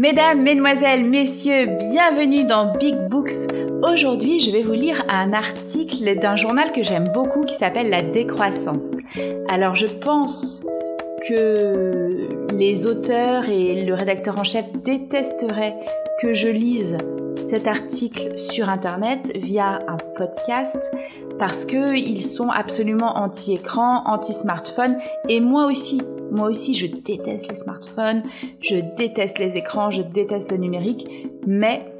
Mesdames, Mesdemoiselles, Messieurs, bienvenue dans Big Books. Aujourd'hui, je vais vous lire un article d'un journal que j'aime beaucoup qui s'appelle La décroissance. Alors, je pense que les auteurs et le rédacteur en chef détesteraient que je lise cet article sur Internet via un podcast parce qu'ils sont absolument anti-écran, anti-smartphone et moi aussi. Moi aussi, je déteste les smartphones, je déteste les écrans, je déteste le numérique, mais,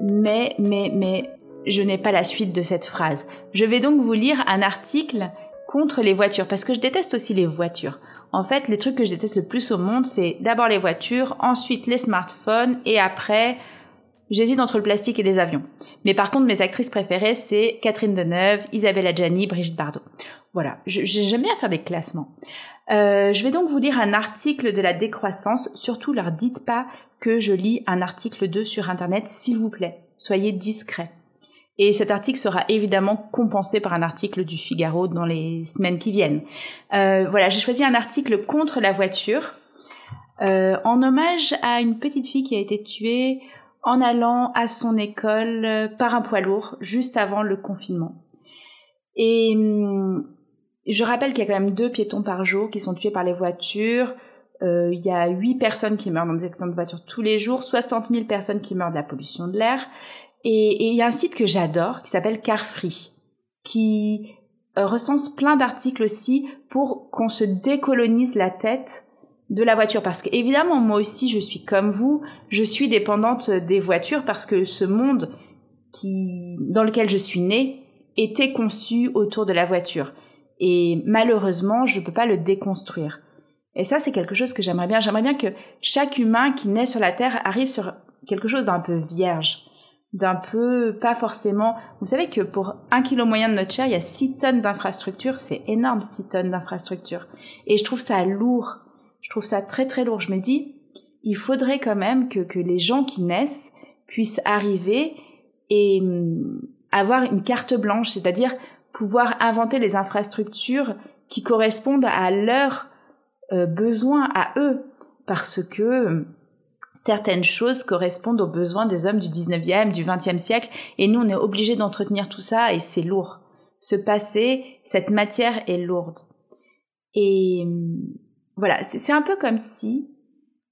mais, mais, mais, je n'ai pas la suite de cette phrase. Je vais donc vous lire un article contre les voitures, parce que je déteste aussi les voitures. En fait, les trucs que je déteste le plus au monde, c'est d'abord les voitures, ensuite les smartphones, et après, j'hésite entre le plastique et les avions. Mais par contre, mes actrices préférées, c'est Catherine Deneuve, Isabelle Adjani, Brigitte Bardot. Voilà, j'aime bien faire des classements. Euh, je vais donc vous lire un article de la décroissance. Surtout, leur dites pas que je lis un article 2 sur Internet, s'il vous plaît. Soyez discrets. Et cet article sera évidemment compensé par un article du Figaro dans les semaines qui viennent. Euh, voilà, j'ai choisi un article contre la voiture, euh, en hommage à une petite fille qui a été tuée en allant à son école par un poids lourd juste avant le confinement. Et hum, je rappelle qu'il y a quand même deux piétons par jour qui sont tués par les voitures. Euh, il y a huit personnes qui meurent dans des accidents de voiture tous les jours, 60 000 personnes qui meurent de la pollution de l'air. Et il y a un site que j'adore qui s'appelle Carfree, qui euh, recense plein d'articles aussi pour qu'on se décolonise la tête de la voiture. Parce que évidemment, moi aussi, je suis comme vous, je suis dépendante des voitures parce que ce monde qui, dans lequel je suis née était conçu autour de la voiture. Et malheureusement, je peux pas le déconstruire. Et ça, c'est quelque chose que j'aimerais bien. J'aimerais bien que chaque humain qui naît sur la Terre arrive sur quelque chose d'un peu vierge, d'un peu pas forcément. Vous savez que pour un kilo moyen de notre chair, il y a 6 tonnes d'infrastructures. C'est énorme, 6 tonnes d'infrastructures. Et je trouve ça lourd. Je trouve ça très très lourd. Je me dis, il faudrait quand même que, que les gens qui naissent puissent arriver et hum, avoir une carte blanche, c'est-à-dire pouvoir inventer les infrastructures qui correspondent à leurs euh, besoins à eux, parce que euh, certaines choses correspondent aux besoins des hommes du 19e, du 20e siècle, et nous on est obligés d'entretenir tout ça et c'est lourd. Ce passé, cette matière est lourde. Et euh, voilà, c'est un peu comme si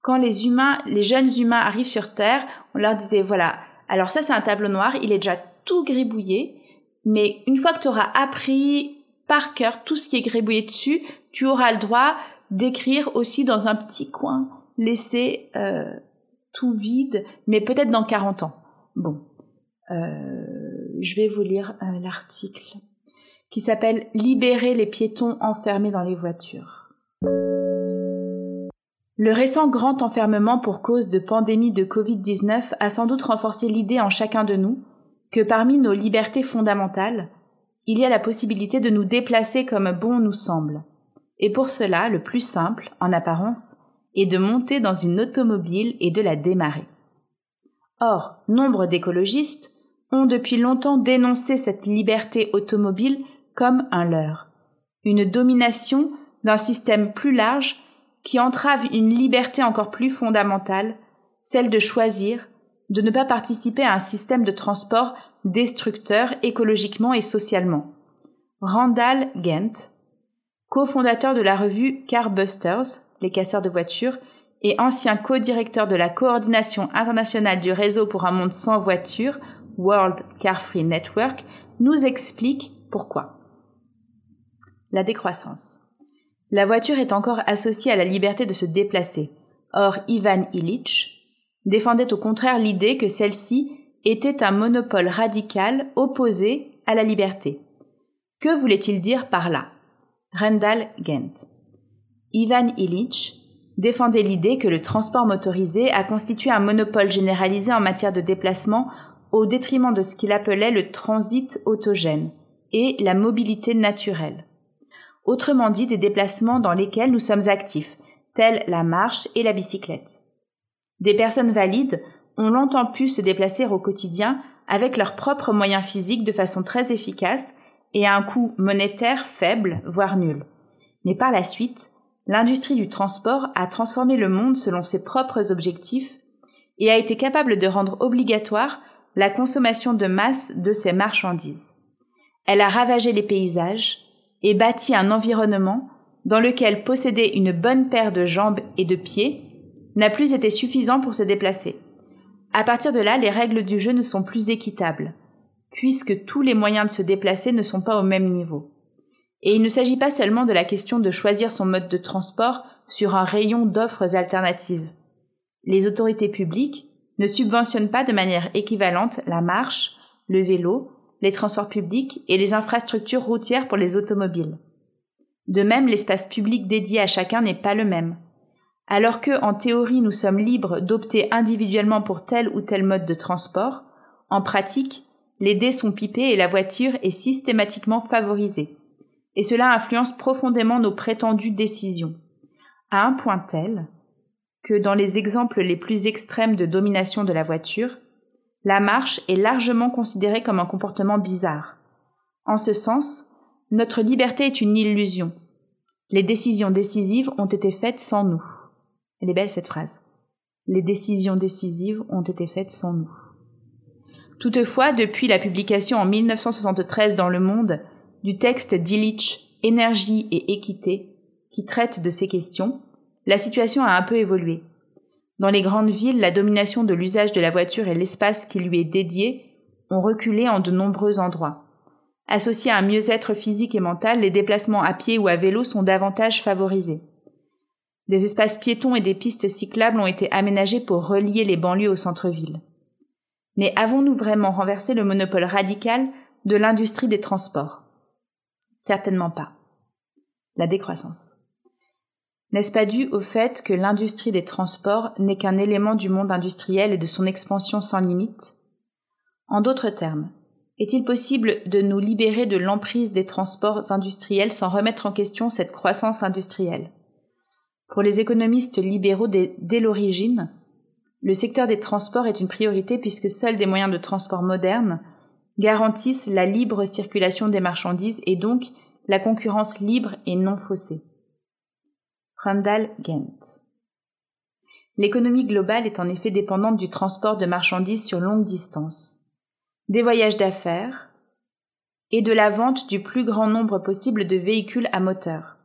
quand les humains, les jeunes humains arrivent sur Terre, on leur disait voilà, alors ça c'est un tableau noir, il est déjà tout gribouillé, mais une fois que tu auras appris par cœur tout ce qui est grébouillé dessus, tu auras le droit d'écrire aussi dans un petit coin, laisser euh, tout vide, mais peut-être dans 40 ans. Bon, euh, je vais vous lire euh, l'article qui s'appelle Libérer les piétons enfermés dans les voitures. Le récent grand enfermement pour cause de pandémie de Covid-19 a sans doute renforcé l'idée en chacun de nous que parmi nos libertés fondamentales, il y a la possibilité de nous déplacer comme bon nous semble. Et pour cela, le plus simple, en apparence, est de monter dans une automobile et de la démarrer. Or, nombre d'écologistes ont depuis longtemps dénoncé cette liberté automobile comme un leurre, une domination d'un système plus large qui entrave une liberté encore plus fondamentale, celle de choisir, de ne pas participer à un système de transport destructeur écologiquement et socialement. Randall Gent, cofondateur de la revue Carbusters, les casseurs de voitures, et ancien co-directeur de la coordination internationale du réseau pour un monde sans voitures, World Car Free Network, nous explique pourquoi. La décroissance. La voiture est encore associée à la liberté de se déplacer. Or, Ivan Illich, défendait au contraire l'idée que celle-ci était un monopole radical opposé à la liberté. Que voulait-il dire par là? Randall Gent. Ivan Illich défendait l'idée que le transport motorisé a constitué un monopole généralisé en matière de déplacement au détriment de ce qu'il appelait le transit autogène et la mobilité naturelle. Autrement dit, des déplacements dans lesquels nous sommes actifs, tels la marche et la bicyclette. Des personnes valides ont longtemps pu se déplacer au quotidien avec leurs propres moyens physiques de façon très efficace et à un coût monétaire faible, voire nul. Mais par la suite, l'industrie du transport a transformé le monde selon ses propres objectifs et a été capable de rendre obligatoire la consommation de masse de ses marchandises. Elle a ravagé les paysages et bâti un environnement dans lequel posséder une bonne paire de jambes et de pieds n'a plus été suffisant pour se déplacer. À partir de là, les règles du jeu ne sont plus équitables, puisque tous les moyens de se déplacer ne sont pas au même niveau. Et il ne s'agit pas seulement de la question de choisir son mode de transport sur un rayon d'offres alternatives. Les autorités publiques ne subventionnent pas de manière équivalente la marche, le vélo, les transports publics et les infrastructures routières pour les automobiles. De même, l'espace public dédié à chacun n'est pas le même. Alors que, en théorie, nous sommes libres d'opter individuellement pour tel ou tel mode de transport, en pratique, les dés sont pipés et la voiture est systématiquement favorisée. Et cela influence profondément nos prétendues décisions. À un point tel que dans les exemples les plus extrêmes de domination de la voiture, la marche est largement considérée comme un comportement bizarre. En ce sens, notre liberté est une illusion. Les décisions décisives ont été faites sans nous. Elle est belle cette phrase. Les décisions décisives ont été faites sans nous. Toutefois, depuis la publication en 1973 dans Le Monde du texte d'Illich Énergie et équité, qui traite de ces questions, la situation a un peu évolué. Dans les grandes villes, la domination de l'usage de la voiture et l'espace qui lui est dédié ont reculé en de nombreux endroits. Associés à un mieux-être physique et mental, les déplacements à pied ou à vélo sont davantage favorisés. Des espaces piétons et des pistes cyclables ont été aménagés pour relier les banlieues au centre-ville. Mais avons-nous vraiment renversé le monopole radical de l'industrie des transports? Certainement pas. La décroissance. N'est-ce pas dû au fait que l'industrie des transports n'est qu'un élément du monde industriel et de son expansion sans limite? En d'autres termes, est-il possible de nous libérer de l'emprise des transports industriels sans remettre en question cette croissance industrielle? Pour les économistes libéraux dès l'origine, le secteur des transports est une priorité puisque seuls des moyens de transport modernes garantissent la libre circulation des marchandises et donc la concurrence libre et non faussée. Randall Gent. L'économie globale est en effet dépendante du transport de marchandises sur longue distance, des voyages d'affaires et de la vente du plus grand nombre possible de véhicules à moteur.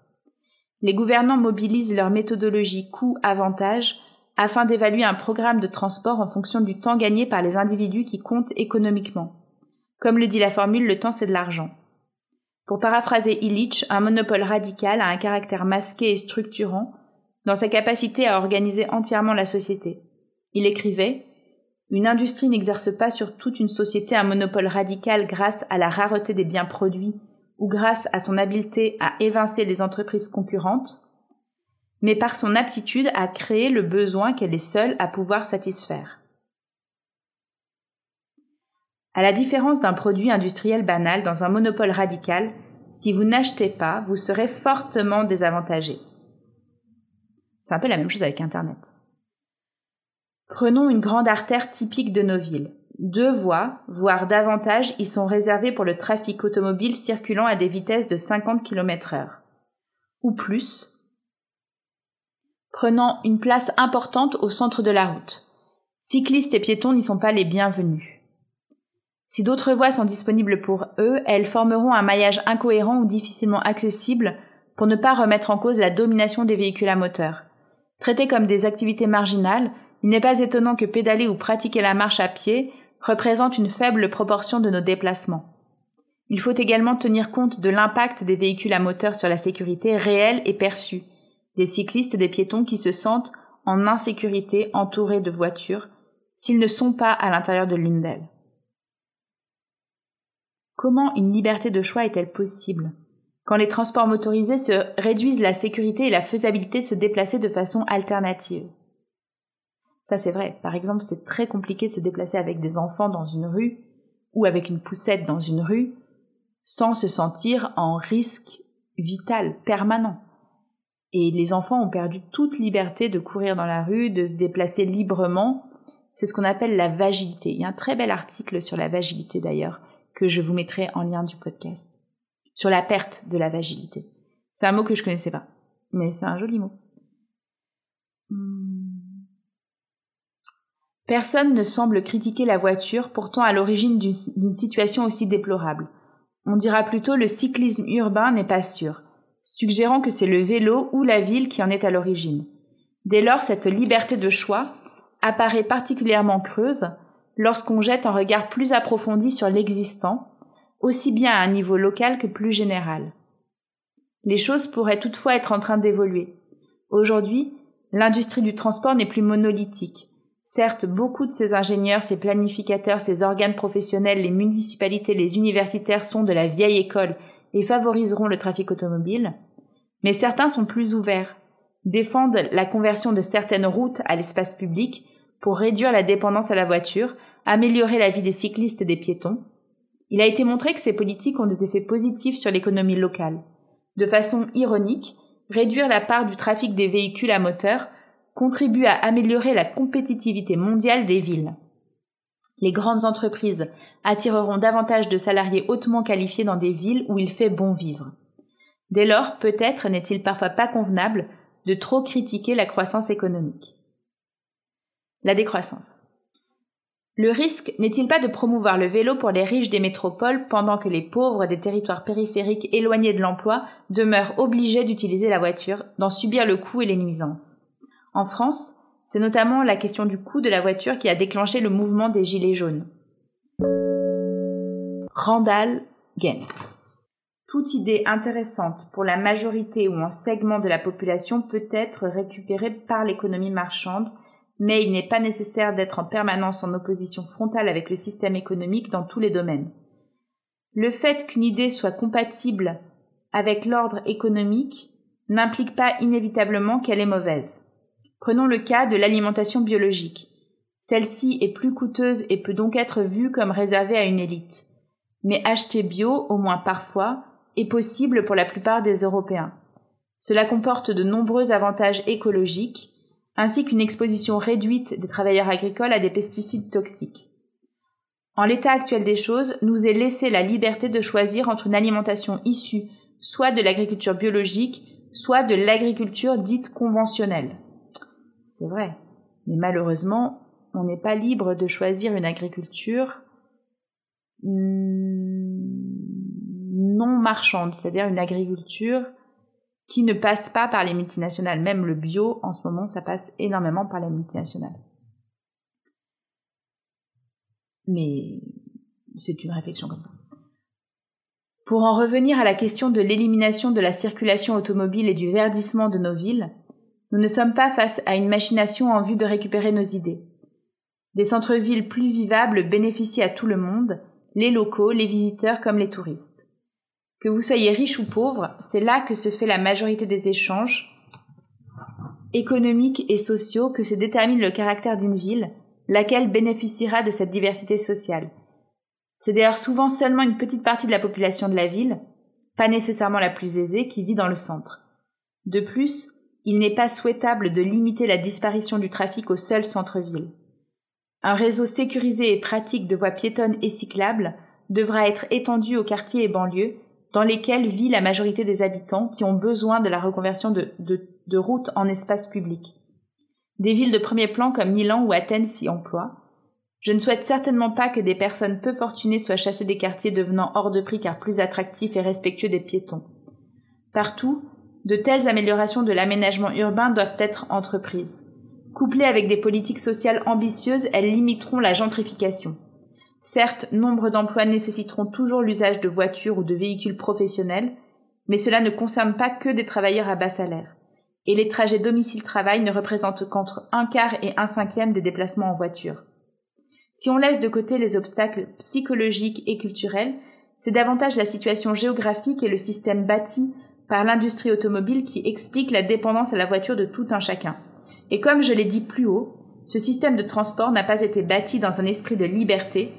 Les gouvernants mobilisent leur méthodologie coût-avantage afin d'évaluer un programme de transport en fonction du temps gagné par les individus qui comptent économiquement. Comme le dit la formule, le temps c'est de l'argent. Pour paraphraser Illich, un monopole radical a un caractère masqué et structurant dans sa capacité à organiser entièrement la société. Il écrivait Une industrie n'exerce pas sur toute une société un monopole radical grâce à la rareté des biens produits ou grâce à son habileté à évincer les entreprises concurrentes, mais par son aptitude à créer le besoin qu'elle est seule à pouvoir satisfaire. À la différence d'un produit industriel banal dans un monopole radical, si vous n'achetez pas, vous serez fortement désavantagé. C'est un peu la même chose avec Internet. Prenons une grande artère typique de nos villes. Deux voies, voire davantage, y sont réservées pour le trafic automobile circulant à des vitesses de 50 km heure. Ou plus. Prenant une place importante au centre de la route. Cyclistes et piétons n'y sont pas les bienvenus. Si d'autres voies sont disponibles pour eux, elles formeront un maillage incohérent ou difficilement accessible pour ne pas remettre en cause la domination des véhicules à moteur. Traités comme des activités marginales, il n'est pas étonnant que pédaler ou pratiquer la marche à pied représente une faible proportion de nos déplacements. Il faut également tenir compte de l'impact des véhicules à moteur sur la sécurité réelle et perçue, des cyclistes et des piétons qui se sentent en insécurité entourés de voitures s'ils ne sont pas à l'intérieur de l'une d'elles. Comment une liberté de choix est-elle possible? Quand les transports motorisés se réduisent la sécurité et la faisabilité de se déplacer de façon alternative Ça c'est vrai. Par exemple, c'est très compliqué de se déplacer avec des enfants dans une rue ou avec une poussette dans une rue sans se sentir en risque vital permanent. Et les enfants ont perdu toute liberté de courir dans la rue, de se déplacer librement. C'est ce qu'on appelle la vagilité. Il y a un très bel article sur la vagilité d'ailleurs que je vous mettrai en lien du podcast sur la perte de la vagilité. C'est un mot que je connaissais pas. mais c'est un joli mot. Hmm. Personne ne semble critiquer la voiture, pourtant à l'origine d'une situation aussi déplorable. On dira plutôt le cyclisme urbain n'est pas sûr, suggérant que c'est le vélo ou la ville qui en est à l'origine. Dès lors, cette liberté de choix apparaît particulièrement creuse lorsqu'on jette un regard plus approfondi sur l'existant, aussi bien à un niveau local que plus général. Les choses pourraient toutefois être en train d'évoluer. Aujourd'hui, l'industrie du transport n'est plus monolithique. Certes, beaucoup de ces ingénieurs, ces planificateurs, ces organes professionnels, les municipalités, les universitaires sont de la vieille école et favoriseront le trafic automobile, mais certains sont plus ouverts, défendent la conversion de certaines routes à l'espace public pour réduire la dépendance à la voiture, améliorer la vie des cyclistes et des piétons. Il a été montré que ces politiques ont des effets positifs sur l'économie locale. De façon ironique, réduire la part du trafic des véhicules à moteur contribue à améliorer la compétitivité mondiale des villes. Les grandes entreprises attireront davantage de salariés hautement qualifiés dans des villes où il fait bon vivre. Dès lors, peut-être n'est-il parfois pas convenable de trop critiquer la croissance économique. La décroissance. Le risque n'est-il pas de promouvoir le vélo pour les riches des métropoles pendant que les pauvres des territoires périphériques éloignés de l'emploi demeurent obligés d'utiliser la voiture, d'en subir le coût et les nuisances? En France, c'est notamment la question du coût de la voiture qui a déclenché le mouvement des Gilets jaunes. Randall Gent. Toute idée intéressante pour la majorité ou un segment de la population peut être récupérée par l'économie marchande, mais il n'est pas nécessaire d'être en permanence en opposition frontale avec le système économique dans tous les domaines. Le fait qu'une idée soit compatible avec l'ordre économique n'implique pas inévitablement qu'elle est mauvaise. Prenons le cas de l'alimentation biologique. Celle-ci est plus coûteuse et peut donc être vue comme réservée à une élite. Mais acheter bio, au moins parfois, est possible pour la plupart des Européens. Cela comporte de nombreux avantages écologiques, ainsi qu'une exposition réduite des travailleurs agricoles à des pesticides toxiques. En l'état actuel des choses, nous est laissé la liberté de choisir entre une alimentation issue soit de l'agriculture biologique, soit de l'agriculture dite conventionnelle. C'est vrai. Mais malheureusement, on n'est pas libre de choisir une agriculture non marchande, c'est-à-dire une agriculture qui ne passe pas par les multinationales. Même le bio, en ce moment, ça passe énormément par les multinationales. Mais c'est une réflexion comme ça. Pour en revenir à la question de l'élimination de la circulation automobile et du verdissement de nos villes, nous ne sommes pas face à une machination en vue de récupérer nos idées. Des centres-villes plus vivables bénéficient à tout le monde, les locaux, les visiteurs comme les touristes. Que vous soyez riche ou pauvre, c'est là que se fait la majorité des échanges économiques et sociaux que se détermine le caractère d'une ville, laquelle bénéficiera de cette diversité sociale. C'est d'ailleurs souvent seulement une petite partie de la population de la ville, pas nécessairement la plus aisée, qui vit dans le centre. De plus, il n'est pas souhaitable de limiter la disparition du trafic au seul centre-ville. Un réseau sécurisé et pratique de voies piétonnes et cyclables devra être étendu aux quartiers et banlieues dans lesquels vit la majorité des habitants qui ont besoin de la reconversion de, routes en espace public. Des villes de premier plan comme Milan ou Athènes s'y emploient. Je ne souhaite certainement pas que des personnes peu fortunées soient chassées des quartiers devenant hors de prix car plus attractifs et respectueux des piétons. Partout, de telles améliorations de l'aménagement urbain doivent être entreprises. Couplées avec des politiques sociales ambitieuses, elles limiteront la gentrification. Certes, nombre d'emplois nécessiteront toujours l'usage de voitures ou de véhicules professionnels, mais cela ne concerne pas que des travailleurs à bas salaire. Et les trajets domicile-travail ne représentent qu'entre un quart et un cinquième des déplacements en voiture. Si on laisse de côté les obstacles psychologiques et culturels, c'est davantage la situation géographique et le système bâti par l'industrie automobile qui explique la dépendance à la voiture de tout un chacun. Et comme je l'ai dit plus haut, ce système de transport n'a pas été bâti dans un esprit de liberté.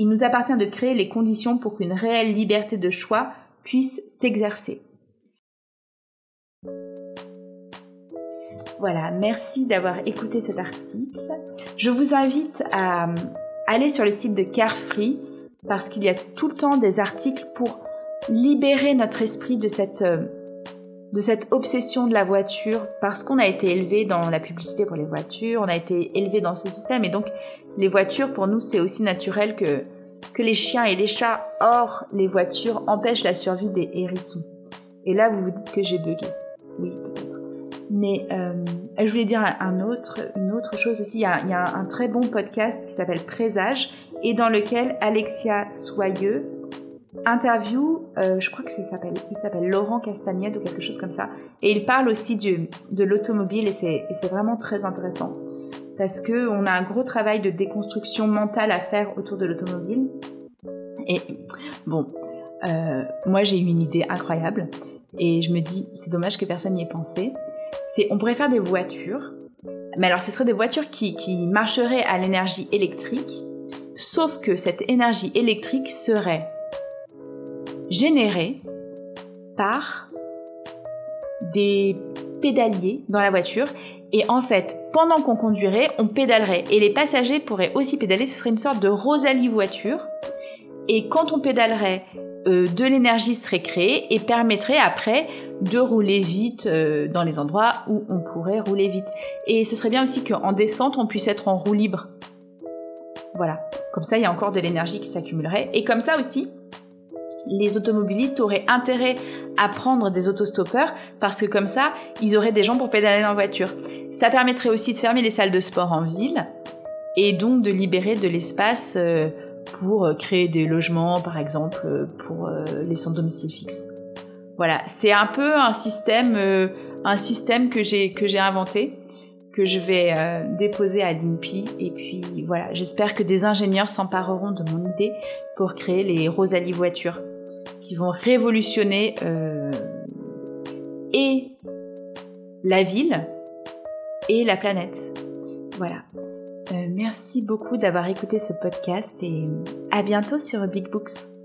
Il nous appartient de créer les conditions pour qu'une réelle liberté de choix puisse s'exercer. Voilà, merci d'avoir écouté cet article. Je vous invite à aller sur le site de Carefree parce qu'il y a tout le temps des articles pour libérer notre esprit de cette, euh, de cette obsession de la voiture parce qu'on a été élevé dans la publicité pour les voitures, on a été élevé dans ce système et donc les voitures pour nous c'est aussi naturel que que les chiens et les chats hors les voitures empêchent la survie des hérissons. Et là vous vous dites que j'ai bugué. Oui peut-être. Mais euh, je voulais dire un autre, une autre chose aussi. Il y a, un très bon podcast qui s'appelle Présage et dans lequel Alexia Soyeux interview, euh, je crois que s'appelle, il s'appelle Laurent Castagnette ou quelque chose comme ça, et il parle aussi du, de l'automobile et c'est, vraiment très intéressant parce que on a un gros travail de déconstruction mentale à faire autour de l'automobile. Et bon, euh, moi j'ai eu une idée incroyable et je me dis c'est dommage que personne n'y ait pensé. C'est on pourrait faire des voitures, mais alors ce seraient des voitures qui, marcheraient à l'énergie électrique, sauf que cette énergie électrique serait généré par des pédaliers dans la voiture. Et en fait, pendant qu'on conduirait, on pédalerait. Et les passagers pourraient aussi pédaler. Ce serait une sorte de Rosalie voiture. Et quand on pédalerait, euh, de l'énergie serait créée et permettrait après de rouler vite euh, dans les endroits où on pourrait rouler vite. Et ce serait bien aussi qu'en descente, on puisse être en roue libre. Voilà. Comme ça, il y a encore de l'énergie qui s'accumulerait. Et comme ça aussi, les automobilistes auraient intérêt à prendre des autostoppeurs parce que comme ça, ils auraient des gens pour pédaler dans la voiture. Ça permettrait aussi de fermer les salles de sport en ville et donc de libérer de l'espace euh, pour euh, créer des logements, par exemple, euh, pour les sans domicile fixe. Voilà, c'est un peu un système, un système que j'ai que j'ai inventé, que je vais déposer à l'INPI. Et puis voilà, j'espère que des ingénieurs s'empareront de mon idée pour créer les Rosalie voitures qui vont révolutionner euh, et la ville et la planète. Voilà. Euh, merci beaucoup d'avoir écouté ce podcast et à bientôt sur Big Books.